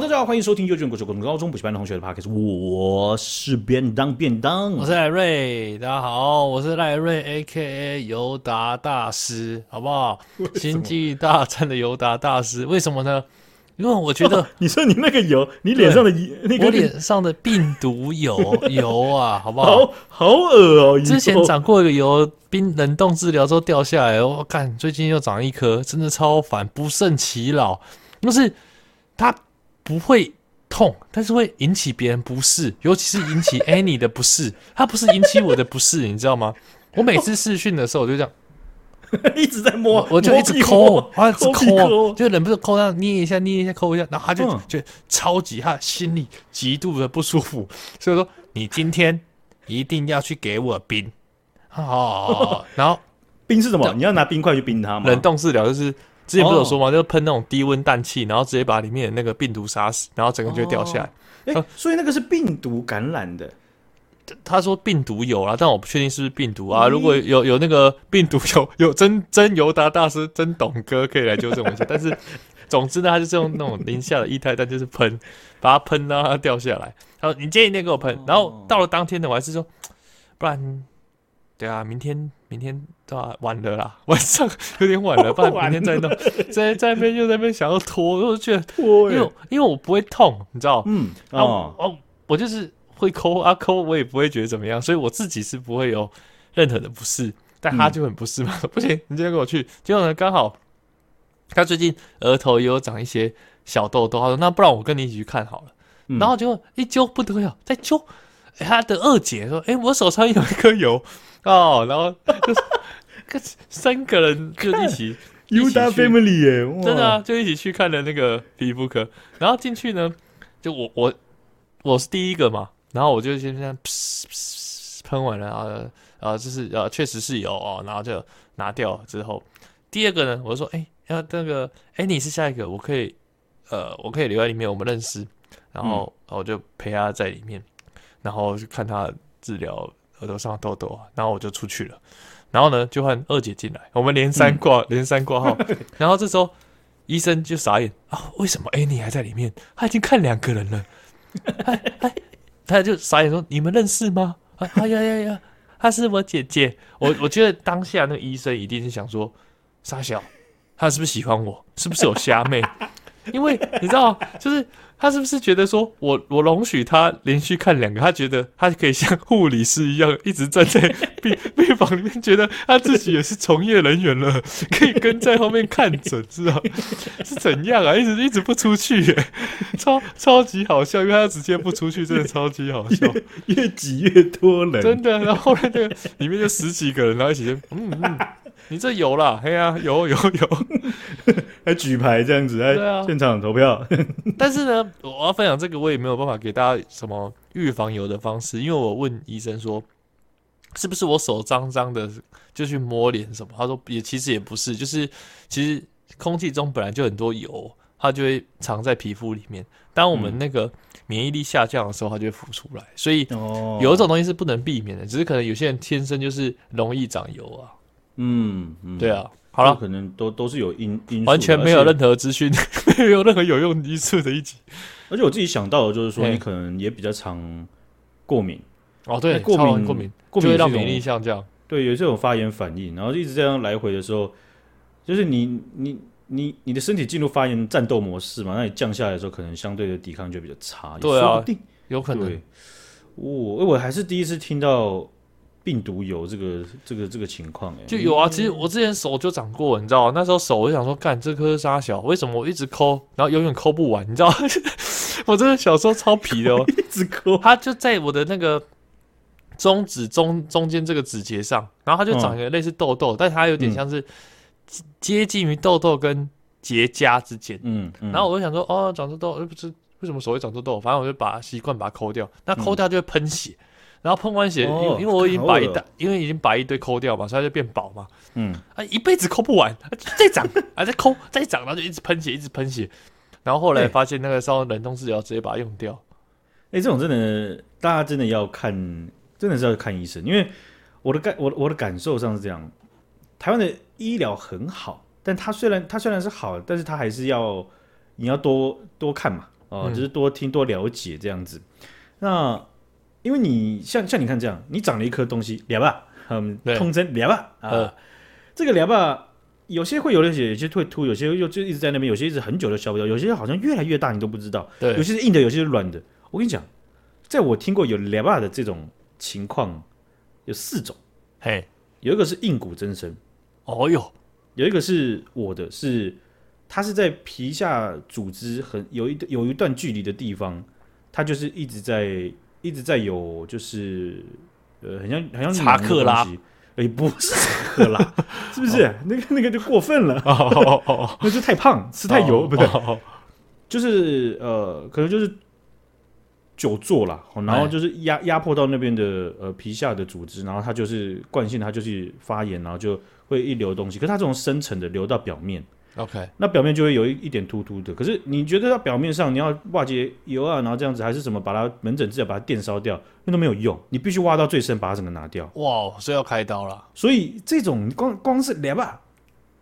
好，大家好，欢迎收听幼稚园、国小、高中、高中补习班的同学的 podcast，我是便当便当，我是赖瑞，大家好，我是赖瑞，A K A 尤达大师，好不好？星际大战的尤达大师，为什么呢？因为我觉得，哦、你说你那个油，你脸上的那个，我脸上的病毒油 油啊，好不好？好好恶哦！之前长过一个油，冰冷冻治疗之后掉下来，我看最近又长一颗，真的超烦，不胜其扰。就是它不会痛，但是会引起别人不适，尤其是引起 Annie 的不适。它不是引起我的不适，你知道吗？我每次试训的时候，我就这样。一直在摸，我就一直抠，他一直抠，就忍不住抠，他捏一下，捏一下，抠一下，然后他就觉得超级，他心里极度的不舒服，所以说你今天一定要去给我冰，哦，然后 冰是什么？你要拿冰块去冰它吗？冷冻治疗就是之前不是有说吗？就喷那种低温氮气，然后直接把里面的那个病毒杀死，然后整个就掉下来。哎，所以那个是病毒感染的。他说病毒有啊，但我不确定是不是病毒啊。如果有有那个病毒有 有真真尤达大师真懂哥可以来纠正我一下。但是总之呢，他就是用那种零下的液态氮，就是喷，把它喷到它掉下来。他说你建议那给我喷，然后到了当天呢，我还是说不然，对啊，明天明天对吧？晚了啦，晚上有点晚了，不然明天再弄。在在那边又在那边想要拖，我就觉得拖，因为因为我不会痛，你知道？嗯哦哦，我就是。会抠啊抠，我也不会觉得怎么样，所以我自己是不会有任何的不适，但他就很不适嘛。嗯、不行，你今天跟我去，结果呢刚好他最近额头也有长一些小痘痘，他说那不然我跟你一起去看好了。嗯、然后就一揪不得了，再揪，他的二姐说：“哎，我手上有一颗油哦。”然后就是三个人就一起 尤达 family 耶，真的啊，就一起去看了那个皮肤科。然后进去呢，就我我我是第一个嘛。然后我就先这样喷完了啊，啊，就是呃，确实是有哦，然后就拿掉之后，第二个呢，我就说，哎，要那个，哎，你是下一个，我可以，呃，我可以留在里面，我们认识，然后我就陪他在里面，然后就看他治疗额头上的痘痘，然后我就出去了，然后呢，就换二姐进来，我们连三挂，连三挂号，然后这时候医生就傻眼啊，为什么 Annie 还在里面？他已经看两个人了，哎哎。他就傻眼说：“你们认识吗？”啊，哎呀呀呀，她是我姐姐。我我觉得当下那个医生一定是想说：“傻小，他是不是喜欢我？是不是有虾妹？”因为你知道，就是。他是不是觉得说我我容许他连续看两个，他觉得他可以像护理师一样一直站在病病房里面，觉得他自己也是从业人员了，可以跟在后面看诊，知道是怎样啊？一直一直不出去耶，超超级好笑，因为他直接不出去，真的超级好笑，越挤越多人，真的。然后后来那个里面就十几个人，然后一起就嗯嗯。你这有啦，嘿呀，有有有，还举牌这样子，在现场投票。但是呢，我要分享这个，我也没有办法给大家什么预防油的方式，因为我问医生说，是不是我手脏脏的就去摸脸什么？他说也其实也不是，就是其实空气中本来就很多油，它就会藏在皮肤里面。当我们那个免疫力下降的时候，它就会浮出来。所以有一种东西是不能避免的，只是可能有些人天生就是容易长油啊。嗯，嗯对啊，好了，可能都都是有因因素完全没有任何资讯，且 没有任何有用因素的一集。而且我自己想到的就是说，你可能也比较常过敏哦，对，过敏过敏过敏会让免疫力下降，对，有这种发炎反应，然后一直这样来回的时候，就是你你你你的身体进入发炎战斗模式嘛，那你降下来的时候，可能相对的抵抗就比较差，对啊，有可能。我我还是第一次听到。病毒有这个这个这个情况哎，就有啊。其实我之前手就长过，你知道那时候手我就想说，干这颗沙小，为什么我一直抠，然后永远抠不完？你知道 我真的小时候超皮的哦，一直抠。它就在我的那个中指中中间这个指节上，然后它就长一个类似痘痘，嗯、但它有点像是接近于痘痘跟结痂之间。嗯，嗯然后我就想说，哦，长痘痘，不是为什么手会长痘痘？反正我就把习惯把它抠掉，那抠掉就会喷血。嗯然后喷完血，因为因为我已经把一大，因为已经把一堆抠掉嘛，所以它就变薄嘛。嗯，啊，一辈子抠不完，再长，啊，再抠，再长，然后就一直喷血，一直喷血。然后后来发现那个烧冷冻治疗，直接把它用掉。哎，这种真的，大家真的要看，真的是要看医生，因为我的感，我我的感受上是这样，台湾的医疗很好，但它虽然它虽然是好，但是它还是要你要多多看嘛。哦，就是多听多了解这样子。嗯、那因为你像像你看这样，你长了一颗东西，两把，嗯，通称两把啊，呃、这个两把有些会有流血，有些会凸，有些又就一直在那边，有些一直很久都消不掉，有些好像越来越大，你都不知道。对，有些是硬的，有些是软的。我跟你讲，在我听过有两把的这种情况，有四种。嘿，有一个是硬骨增生，哦哟，有一个是我的是。它是在皮下组织很有一有一段距离的地方，它就是一直在一直在有就是呃，很像很像查克拉，哎，不是查克拉，是不是？哦、那个那个就过分了，哦哦哦、那就太胖，吃太油，哦、不对，哦、就是呃，可能就是久坐了，然后就是压压迫到那边的呃皮下的组织，然后它就是惯性，它就是发炎，然后就会一流东西，可是它这种深层的流到表面。OK，那表面就会有一一点突突的。可是你觉得它表面上你要瓦解油啊，然后这样子还是什么把它门诊治疗把它电烧掉，那都没有用。你必须挖到最深，把它整个拿掉。哇，所以要开刀了。所以这种光光是两吧，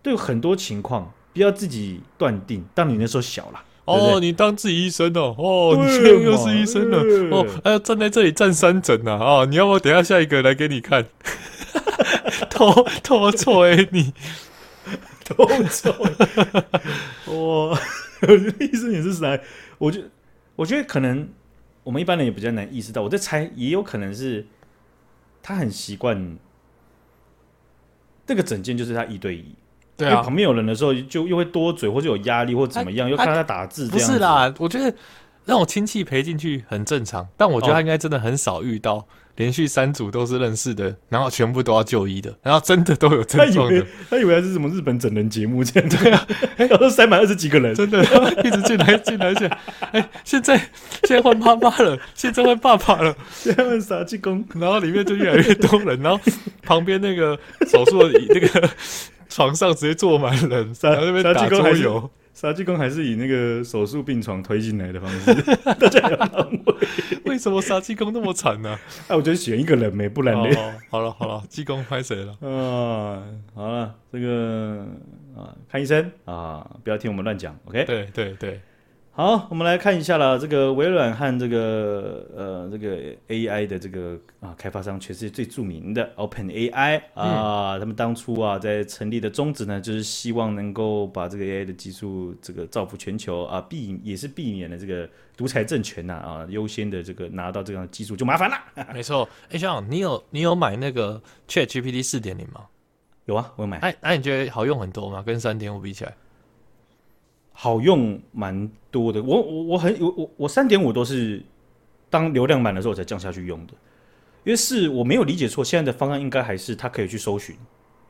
都有很多情况，不要自己断定。当你那时候小了，哦，你当自己医生哦，哦，你现在又是医生了，哦，哎呀，站在这里站三诊呐，啊，你要不要等下下一个来给你看？偷偷错哎你。都错，我我觉得医生也是来，我觉我觉得可能我们一般人也比较难意识到。我在猜，也有可能是他很习惯这个整件就是他一对一，对啊，旁边有人的时候就又会多嘴，或者有压力，或怎么样，又看到他打字，不是啦，我觉得让我亲戚陪进去很正常，但我觉得他应该真的很少遇到。连续三组都是认识的，然后全部都要就医的，然后真的都有症状的。他以为他是什么日本整人节目这样，对啊，然后塞满二十几个人，真的一直进来进来进。哎，现在现在换妈妈了，现在换爸爸了，现在换杀鸡公，然后里面就越来越多人，然后旁边那个手术的那个床上直接坐满人，然后那边打桌游。杀鸡公还是以那个手术病床推进来的方式，大家有安慰。为什么杀鸡公那么惨呢？哎，我觉得选一个人没，不然呢？好了好了，鸡公拍谁了？啊，好了，这个啊，看医生啊，不要听我们乱讲，OK？对对对。好，我们来看一下了。这个微软和这个呃这个 AI 的这个啊开发商，全世界最著名的 OpenAI 啊，嗯、他们当初啊在成立的宗旨呢，就是希望能够把这个 AI 的技术这个造福全球啊，避也是避免了这个独裁政权呐啊优先的这个拿到这样的技术就麻烦了。没错，哎，小杨，你有你有买那个 ChatGPT 四点零吗？有啊，我有买。哎那，你觉得好用很多吗？跟三点五比起来？好用蛮多的，我我我很我我我三点五都是当流量满的时候我才降下去用的，因为是我没有理解错，现在的方案应该还是它可以去搜寻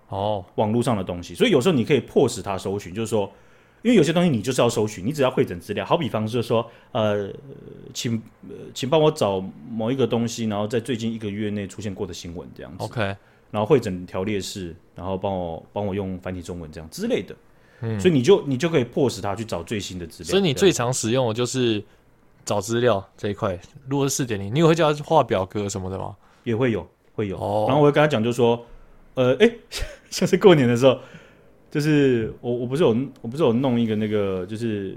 哦。网络上的东西，所以有时候你可以迫使它搜寻，就是说，因为有些东西你就是要搜寻，你只要会整资料，好比方就是说，呃，请呃请帮我找某一个东西，然后在最近一个月内出现过的新闻这样子，OK，然后会整条列式，然后帮我帮我用繁体中文这样之类的。嗯，所以你就你就可以迫使他去找最新的资料。所以你最常使用的就是找资料这一块。如果是四点零，你有会叫他画表格什么的吗？也会有，会有。哦。然后我会跟他讲，就说，呃，哎，像是过年的时候，就是我我不是有我不是有弄一个那个，就是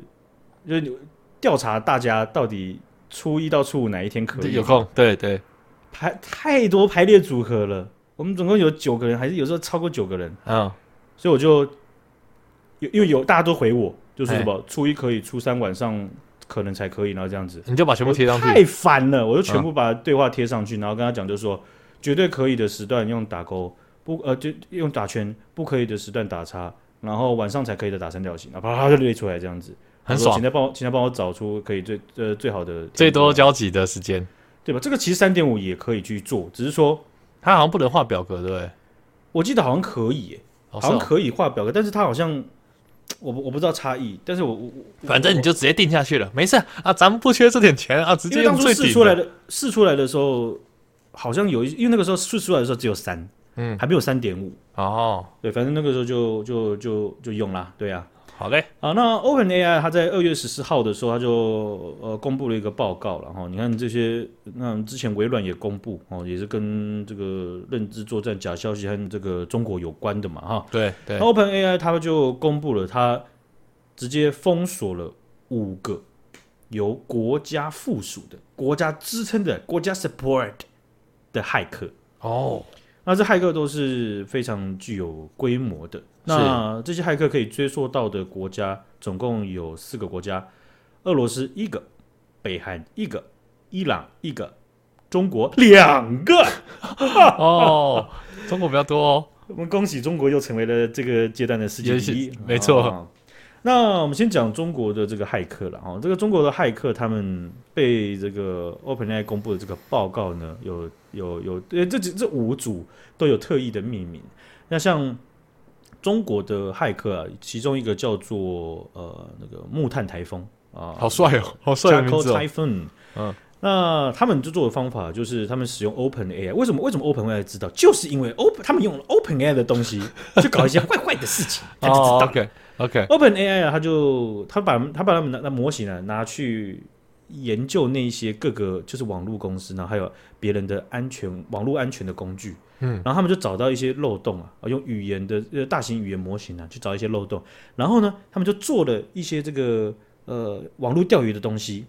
就是调查大家到底初一到初五哪一天可以有空。对对。排太多排列组合了，我们总共有九个人，还是有时候超过九个人啊，所以我就。因为有大家都回我，就是什么初一可以，初三晚上可能才可以，然后这样子，你就把全部贴上去。太烦了，我就全部把对话贴上去，然后跟他讲，就是说绝对可以的时段用打勾，不呃就用打圈，不可以的时段打叉，然后晚上才可以的打三角形，啪啪就列出来这样子，很爽。请他帮我，请他帮我找出可以最呃最好的最多交集的时间，对吧？这个其实三点五也可以去做，只是说他好像不能画表格，对不对？我记得好像可以、欸，好像可以画表格，但是他好像。我我不知道差异，但是我我反正你就直接定下去了，没事啊，咱们不缺这点钱啊，直接用最顶的。试出来的试出来的时候，好像有一，因为那个时候试出来的时候只有三，嗯，还没有三点五哦，对，反正那个时候就就就就用啦，对啊。好嘞，好，那 OpenAI 它在二月十四号的时候，它就呃公布了一个报告，然后你看这些，那之前微软也公布哦，也是跟这个认知作战假消息和这个中国有关的嘛，哈，对对，OpenAI 它就公布了，它直接封锁了五个由国家附属的、国家支撑的、国家 support 的骇客。哦，那这骇客都是非常具有规模的。那这些骇客可以追溯到的国家，总共有四个国家：俄罗斯一个，北韩一个，伊朗一个，中国两个。哦，中国比较多哦。我们恭喜中国又成为了这个阶段的世界第一，没错。哦那我们先讲中国的这个骇客了哈，这个中国的骇客他们被这个 OpenAI 公布的这个报告呢，有有有，呃，这这这五组都有特意的命名。那像中国的骇客啊，其中一个叫做呃那个木炭台风啊，好帅哦，好帅的名字哦。嗯，那他们就做的方法就是他们使用 OpenAI，为什么为什么 OpenAI 知道？就是因为 Open 他们用了 OpenAI 的东西去搞一些 坏坏的事情，他就知道。oh。OK，Open AI 啊，他就他把他把他们的那模型呢拿去研究那些各个就是网络公司，然后还有别人的安全网络安全的工具，嗯，然后他们就找到一些漏洞啊，用语言的呃大型语言模型啊去找一些漏洞，然后呢，他们就做了一些这个呃网络钓鱼的东西。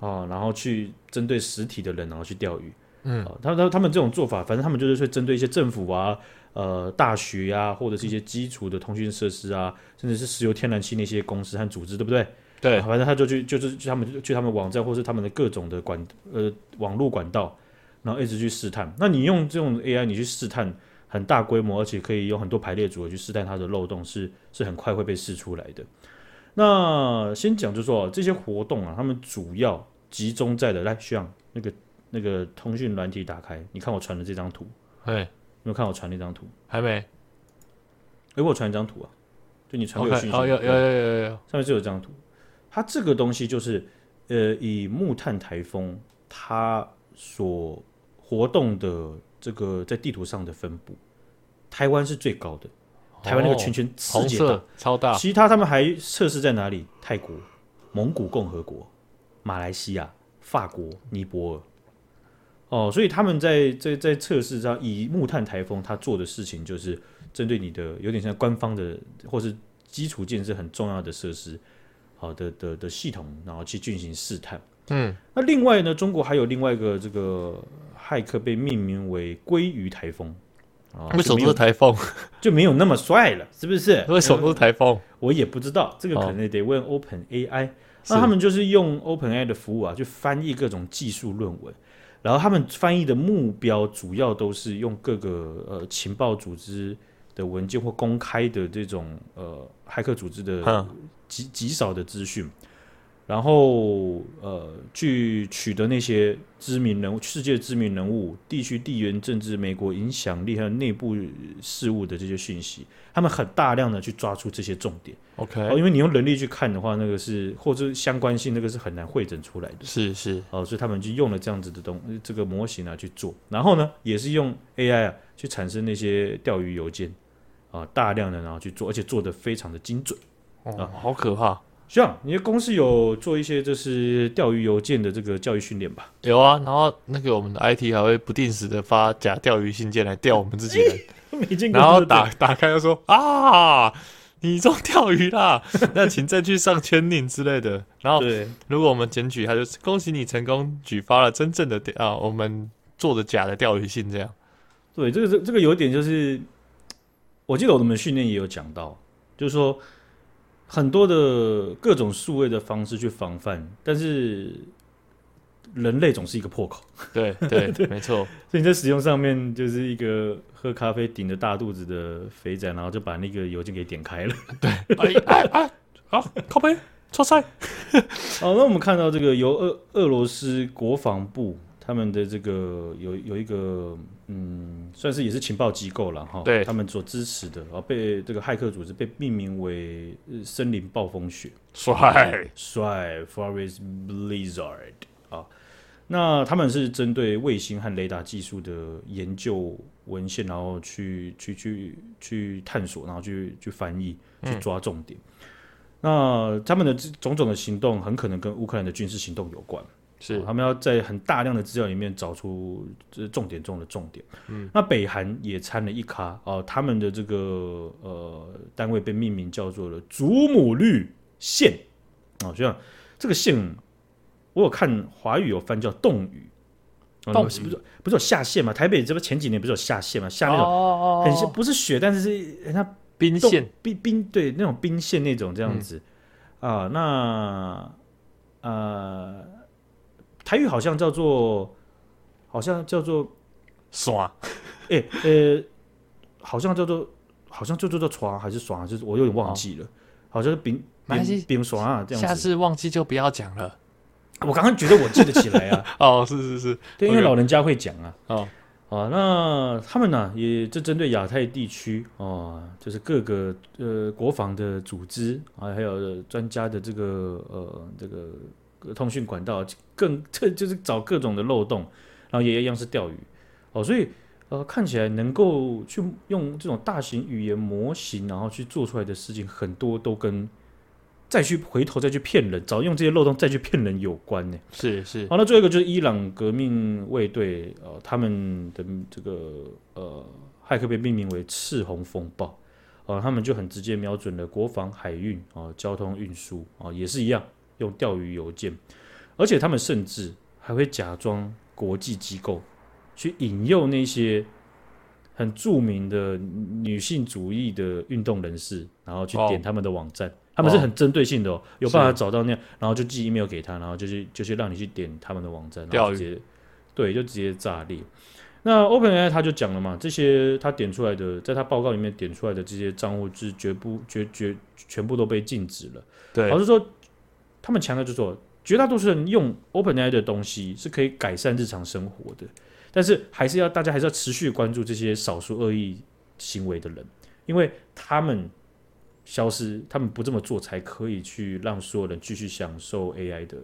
啊，然后去针对实体的人然后去钓鱼，嗯，他他他们这种做法，反正他们就是会针对一些政府啊。呃，大学呀、啊，或者是一些基础的通讯设施啊，甚至是石油天然气那些公司和组织，对不对？对，反正他就去，就是去他们去他们网站，或是他们的各种的管呃网络管道，然后一直去试探。那你用这种 AI，你去试探很大规模，而且可以有很多排列组合去试探它的漏洞，是是很快会被试出来的。那先讲就是说这些活动啊，他们主要集中在的，来，徐阳那个那个通讯软体打开，你看我传的这张图，哎。有没有看我传那张图？还没。哎，我传一张图啊，就你传给我讯息。哦，有有有有有，上面就有这张图。它这个东西就是，呃，以木炭台风它所活动的这个在地图上的分布，台湾是最高的。台湾那个圈圈世界大，超大。其他他们还测试在哪里？泰国、蒙古共和国、马来西亚、法国、尼泊尔。哦，所以他们在在在测试上，以木炭台风他做的事情，就是针对你的有点像官方的或是基础建设很重要的设施，好的的的系统，然后去进行试探。嗯，那另外呢，中国还有另外一个这个骇客被命名为“鲑鱼台风”。啊，为什么是台风？就没有那么帅了，是不是？为什么是台风？我也不知道，这个可能得问 OpenAI。那他们就是用 OpenAI 的服务啊，去翻译各种技术论文。然后他们翻译的目标主要都是用各个呃情报组织的文件或公开的这种呃骇客组织的极极少的资讯。然后，呃，去取得那些知名人物、世界知名人物、地区地缘政治、美国影响力还有内部事务的这些讯息，他们很大量的去抓出这些重点。OK，哦，因为你用人力去看的话，那个是或者相关性，那个是很难会诊出来的。是是，哦，所以他们就用了这样子的东这个模型啊去做，然后呢，也是用 AI 啊去产生那些钓鱼邮件啊，大量的然后去做，而且做的非常的精准。哦，啊，好可怕。像你的公司有做一些就是钓鱼邮件的这个教育训练吧？有啊，然后那个我们的 IT 还会不定时的发假钓鱼信件来钓我们自己人，欸、然后打打开就说啊，你中钓鱼啦，那请再去上签令之类的。然后如果我们检举，他就恭喜你成功举发了真正的啊，我们做的假的钓鱼信这样。对，这个这这个有点就是，我记得我们训练也有讲到，就是说。很多的各种数位的方式去防范，但是人类总是一个破口。对对 对，没错。所以你在使用上面就是一个喝咖啡顶着大肚子的肥仔，然后就把那个邮件给点开了。对，哎哎哎，好，靠杯，错赛。好，那我们看到这个由俄俄罗斯国防部。他们的这个有有一个嗯，算是也是情报机构了哈，对，他们所支持的，啊，被这个骇客组织被命名为森林暴风雪，帅。帅，Forest Blizzard 啊，那他们是针对卫星和雷达技术的研究文献，然后去去去去探索，然后去去翻译，去抓重点。嗯、那他们的种种的行动，很可能跟乌克兰的军事行动有关。是、哦，他们要在很大量的资料里面找出这重点中的重点。嗯，那北韩也掺了一咖哦，他们的这个呃单位被命名叫做了祖母绿线哦，就像这个线我有看华语有翻叫冻雨，冻雨、哦、不是不是有下线嘛？台北这不前几年不是有下线嘛？下那种很像不是雪，但是是人家冰线冰冰对那种冰线那种这样子、嗯、啊。那呃，台语好像叫做好像叫做耍，哎呃，好像叫做好像就叫做耍还是耍，就是我有点忘记了，哦、好像是冰。冰冰爽啊，这样子。下次忘记就不要讲了。我刚刚觉得我记得起来啊。哦，是是是，对，因为老人家会讲啊。哦，啊，那他们呢，也就针对亚太地区哦，就是各个呃国防的组织啊，还有专家的这个呃这个通讯管道，更 这就是找各种的漏洞，然后也一样是钓鱼哦，所以呃看起来能够去用这种大型语言模型，然后去做出来的事情，很多都跟。再去回头再去骗人，找用这些漏洞再去骗人有关呢？是是。好，那最后一个就是伊朗革命卫队，呃，他们的这个呃骇客被命名为“赤红风暴”，呃，他们就很直接瞄准了国防、海运啊、呃、交通运输啊，也是一样用钓鱼邮件，而且他们甚至还会假装国际机构去引诱那些很著名的女性主义的运动人士，然后去点他们的网站。哦他们是很针对性的哦，有办法找到那样，然后就寄 email 给他，然后就是就是让你去点他们的网站，然后直接对，就直接炸裂。那 OpenAI 他就讲了嘛，这些他点出来的，在他报告里面点出来的这些账户是绝不绝绝全部都被禁止了。对，老实说，他们强调就是说，绝大多数人用 OpenAI 的东西是可以改善日常生活的，但是还是要大家还是要持续关注这些少数恶意行为的人，因为他们。消失，他们不这么做，才可以去让所有人继续享受 AI 的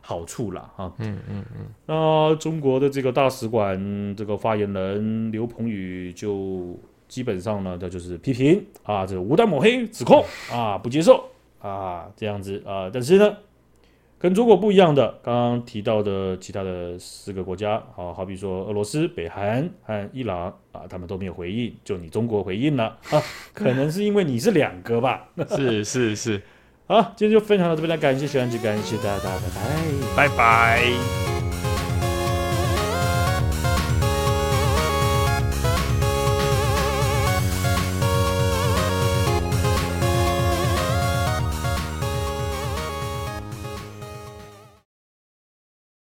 好处啦。哈。嗯嗯嗯。那中国的这个大使馆这个发言人刘鹏宇就基本上呢，他就是批评啊，这个无端抹黑指控啊，不接受啊，这样子啊，但是呢。跟中国不一样的，刚刚提到的其他的四个国家，好好比说俄罗斯、北韩和伊朗啊，他们都没有回应，就你中国回应了啊，可能是因为你是两个吧？是 是是，好，今天就分享到这边，来感谢小安吉，感谢大家，大家拜拜，拜拜。